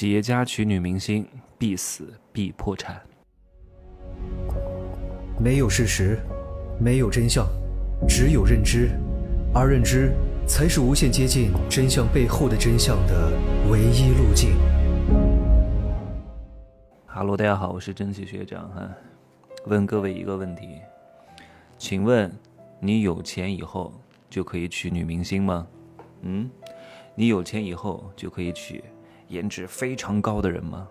企业家娶女明星，必死必破产。没有事实，没有真相，只有认知，而认知才是无限接近真相背后的真相的唯一路径。哈喽，大家好，我是蒸汽学长哈。问各位一个问题，请问你有钱以后就可以娶女明星吗？嗯，你有钱以后就可以娶颜值非常高的人吗？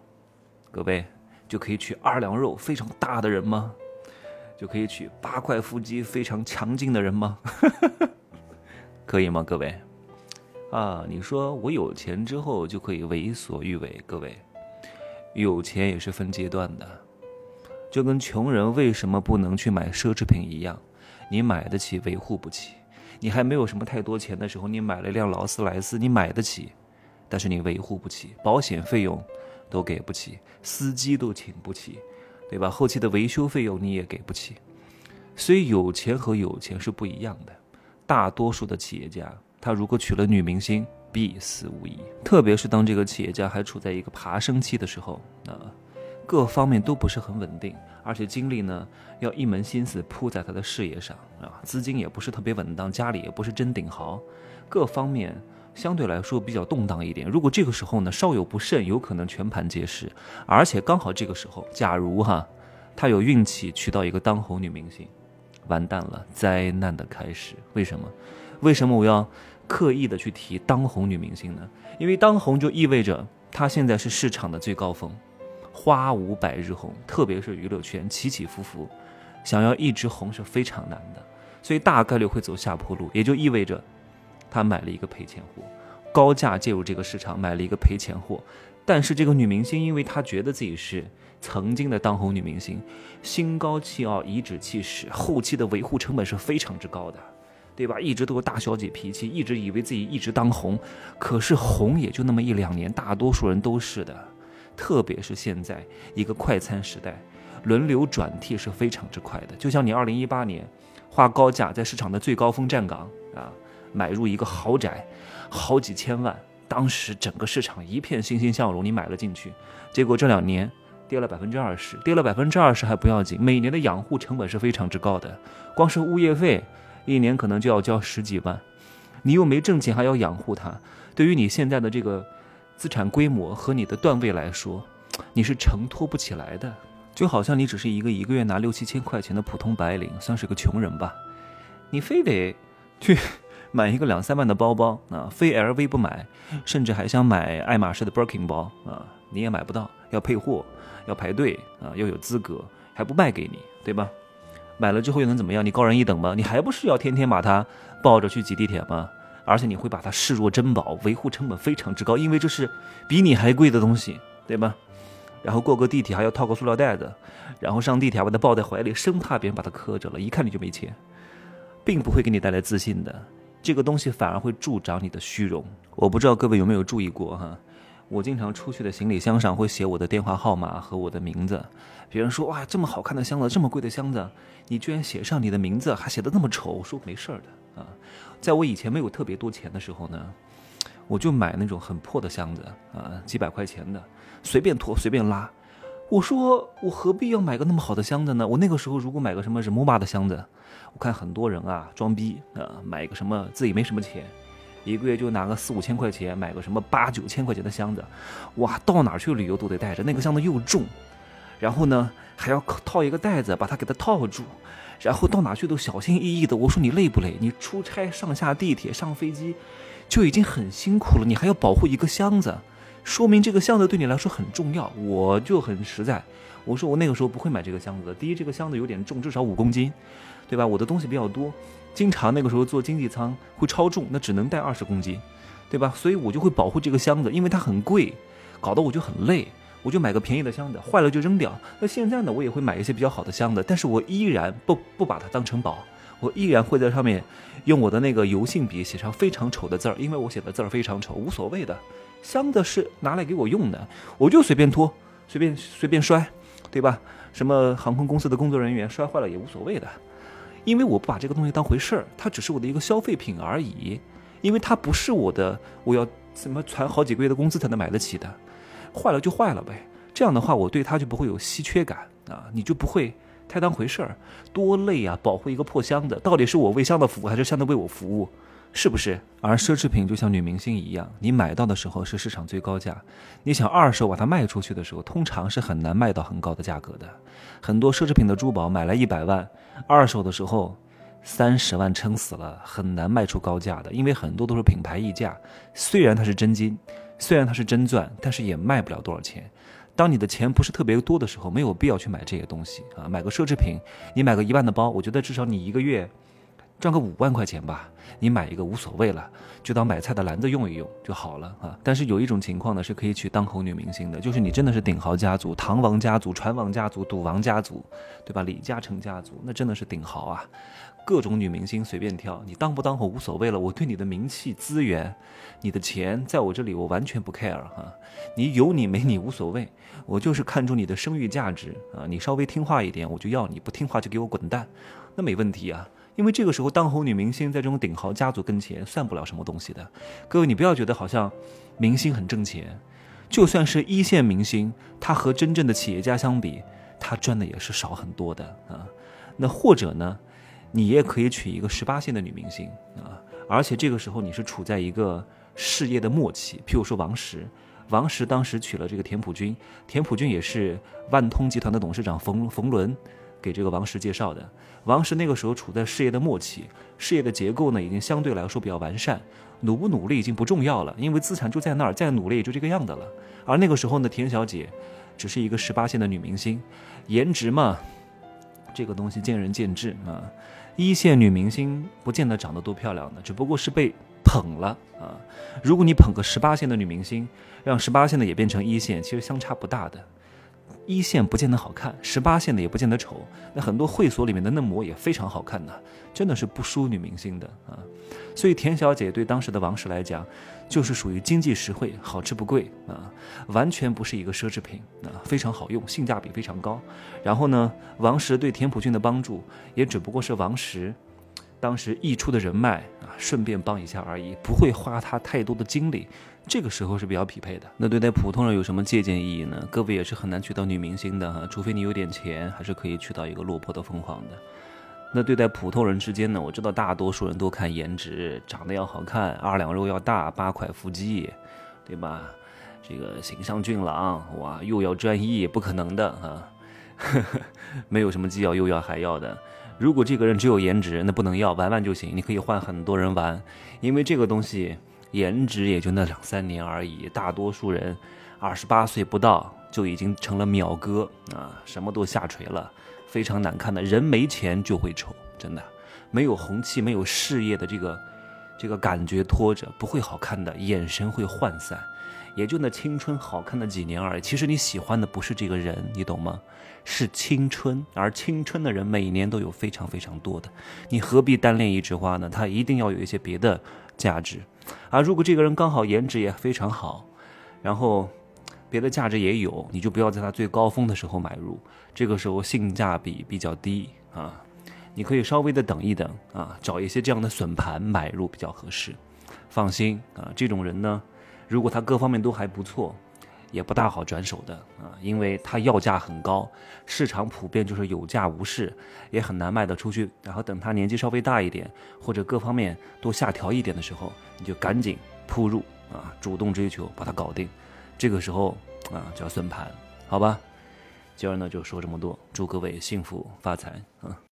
各位就可以娶二两肉非常大的人吗？就可以娶八块腹肌非常强劲的人吗？可以吗？各位啊，你说我有钱之后就可以为所欲为？各位，有钱也是分阶段的。就跟穷人为什么不能去买奢侈品一样，你买得起，维护不起。你还没有什么太多钱的时候，你买了一辆劳斯莱斯，你买得起，但是你维护不起，保险费用都给不起，司机都请不起，对吧？后期的维修费用你也给不起。所以有钱和有钱是不一样的。大多数的企业家，他如果娶了女明星，必死无疑。特别是当这个企业家还处在一个爬升期的时候，啊。各方面都不是很稳定，而且精力呢要一门心思扑在他的事业上啊，资金也不是特别稳当，家里也不是真顶豪，各方面相对来说比较动荡一点。如果这个时候呢稍有不慎，有可能全盘皆失。而且刚好这个时候，假如哈他有运气娶到一个当红女明星，完蛋了，灾难的开始。为什么？为什么我要刻意的去提当红女明星呢？因为当红就意味着她现在是市场的最高峰。花无百日红，特别是娱乐圈起起伏伏，想要一直红是非常难的，所以大概率会走下坡路，也就意味着他买了一个赔钱货，高价介入这个市场买了一个赔钱货。但是这个女明星，因为她觉得自己是曾经的当红女明星，心高气傲，颐指气使，后期的维护成本是非常之高的，对吧？一直都有大小姐脾气，一直以为自己一直当红，可是红也就那么一两年，大多数人都是的。特别是现在一个快餐时代，轮流转替是非常之快的。就像你二零一八年花高价在市场的最高峰站岗啊，买入一个豪宅，好几千万，当时整个市场一片欣欣向荣，你买了进去，结果这两年跌了百分之二十，跌了百分之二十还不要紧，每年的养护成本是非常之高的，光是物业费一年可能就要交十几万，你又没挣钱还要养护它，对于你现在的这个。资产规模和你的段位来说，你是承托不起来的。就好像你只是一个一个月拿六七千块钱的普通白领，算是个穷人吧。你非得去买一个两三万的包包啊，非 LV 不买，甚至还想买爱马仕的 Birkin 包啊，你也买不到，要配货，要排队啊，要有资格，还不卖给你，对吧？买了之后又能怎么样？你高人一等吗？你还不是要天天把它抱着去挤地铁吗？而且你会把它视若珍宝，维护成本非常之高，因为这是比你还贵的东西，对吧？然后过个地铁还要套个塑料袋子，然后上地铁把它抱在怀里，生怕别人把它磕着了，一看你就没钱，并不会给你带来自信的。这个东西反而会助长你的虚荣。我不知道各位有没有注意过哈？我经常出去的行李箱上会写我的电话号码和我的名字。别人说哇，这么好看的箱子，这么贵的箱子，你居然写上你的名字，还写的那么丑。我说没事儿的。啊，在我以前没有特别多钱的时候呢，我就买那种很破的箱子啊，几百块钱的，随便拖随便拉。我说我何必要买个那么好的箱子呢？我那个时候如果买个什么 Rimowa 的箱子，我看很多人啊装逼啊，买个什么自己没什么钱，一个月就拿个四五千块钱买个什么八九千块钱的箱子，哇，到哪去旅游都得带着那个箱子又重，然后呢还要套一个袋子把它给它套住。然后到哪去都小心翼翼的。我说你累不累？你出差上下地铁上飞机，就已经很辛苦了，你还要保护一个箱子，说明这个箱子对你来说很重要。我就很实在，我说我那个时候不会买这个箱子的。第一，这个箱子有点重，至少五公斤，对吧？我的东西比较多，经常那个时候坐经济舱会超重，那只能带二十公斤，对吧？所以我就会保护这个箱子，因为它很贵，搞得我就很累。我就买个便宜的箱子，坏了就扔掉。那现在呢，我也会买一些比较好的箱子，但是我依然不不把它当成宝，我依然会在上面用我的那个油性笔写上非常丑的字儿，因为我写的字儿非常丑，无所谓的。箱子是拿来给我用的，我就随便拖，随便随便摔，对吧？什么航空公司的工作人员摔坏了也无所谓的，因为我不把这个东西当回事儿，它只是我的一个消费品而已，因为它不是我的，我要怎么攒好几个月的工资才能买得起的。坏了就坏了呗。这样的话，我对它就不会有稀缺感啊，你就不会太当回事儿。多累啊，保护一个破箱子，到底是我为箱子服务，还是箱子为我服务？是不是？而奢侈品就像女明星一样，你买到的时候是市场最高价，你想二手把它卖出去的时候，通常是很难卖到很高的价格的。很多奢侈品的珠宝买来一百万，二手的时候三十万撑死了，很难卖出高价的，因为很多都是品牌溢价。虽然它是真金，虽然它是真钻，但是也卖不了多少钱。当你的钱不是特别多的时候，没有必要去买这些东西啊。买个奢侈品，你买个一万的包，我觉得至少你一个月。赚个五万块钱吧，你买一个无所谓了，就当买菜的篮子用一用就好了啊。但是有一种情况呢，是可以娶当红女明星的，就是你真的是顶豪家族，唐王家族、船王家族、赌王家族，对吧？李嘉诚家族，那真的是顶豪啊，各种女明星随便挑，你当不当红无所谓了。我对你的名气、资源、你的钱，在我这里我完全不 care 哈，你有你没你无所谓，我就是看中你的声誉价值啊。你稍微听话一点，我就要你；不听话就给我滚蛋，那没问题啊。因为这个时候，当红女明星在这种顶豪家族跟前算不了什么东西的。各位，你不要觉得好像明星很挣钱，就算是一线明星，他和真正的企业家相比，他赚的也是少很多的啊。那或者呢，你也可以娶一个十八线的女明星啊，而且这个时候你是处在一个事业的末期。譬如说王石，王石当时娶了这个田朴珺，田朴珺也是万通集团的董事长冯冯仑。给这个王石介绍的，王石那个时候处在事业的末期，事业的结构呢已经相对来说比较完善，努不努力已经不重要了，因为资产就在那儿，再努力也就这个样的了。而那个时候呢，田小姐只是一个十八线的女明星，颜值嘛，这个东西见仁见智啊。一线女明星不见得长得多漂亮的，只不过是被捧了啊。如果你捧个十八线的女明星，让十八线的也变成一线，其实相差不大的。一线不见得好看，十八线的也不见得丑。那很多会所里面的嫩模也非常好看的，真的是不输女明星的啊。所以田小姐对当时的王石来讲，就是属于经济实惠、好吃不贵啊，完全不是一个奢侈品啊，非常好用，性价比非常高。然后呢，王石对田朴珺的帮助，也只不过是王石当时溢出的人脉啊，顺便帮一下而已，不会花他太多的精力。这个时候是比较匹配的。那对待普通人有什么借鉴意义呢？各位也是很难娶到女明星的哈，除非你有点钱，还是可以娶到一个落魄的凤凰的。那对待普通人之间呢？我知道大多数人都看颜值，长得要好看，二两肉要大，八块腹肌，对吧？这个形象俊朗，哇，又要专一，不可能的啊，没有什么既要又要还要的。如果这个人只有颜值，那不能要，玩玩就行，你可以换很多人玩，因为这个东西。颜值也就那两三年而已，大多数人二十八岁不到就已经成了秒哥啊，什么都下垂了，非常难看的。人没钱就会丑，真的，没有红气，没有事业的这个这个感觉拖着，不会好看的，眼神会涣散，也就那青春好看的几年而已。其实你喜欢的不是这个人，你懂吗？是青春，而青春的人每年都有非常非常多的，你何必单恋一枝花呢？他一定要有一些别的价值。啊，如果这个人刚好颜值也非常好，然后别的价值也有，你就不要在他最高峰的时候买入，这个时候性价比比较低啊，你可以稍微的等一等啊，找一些这样的损盘买入比较合适。放心啊，这种人呢，如果他各方面都还不错。也不大好转手的啊，因为它要价很高，市场普遍就是有价无市，也很难卖得出去。然后等他年纪稍微大一点，或者各方面都下调一点的时候，你就赶紧扑入啊，主动追求把它搞定。这个时候啊，叫算盘，好吧？今儿呢就说这么多，祝各位幸福发财啊！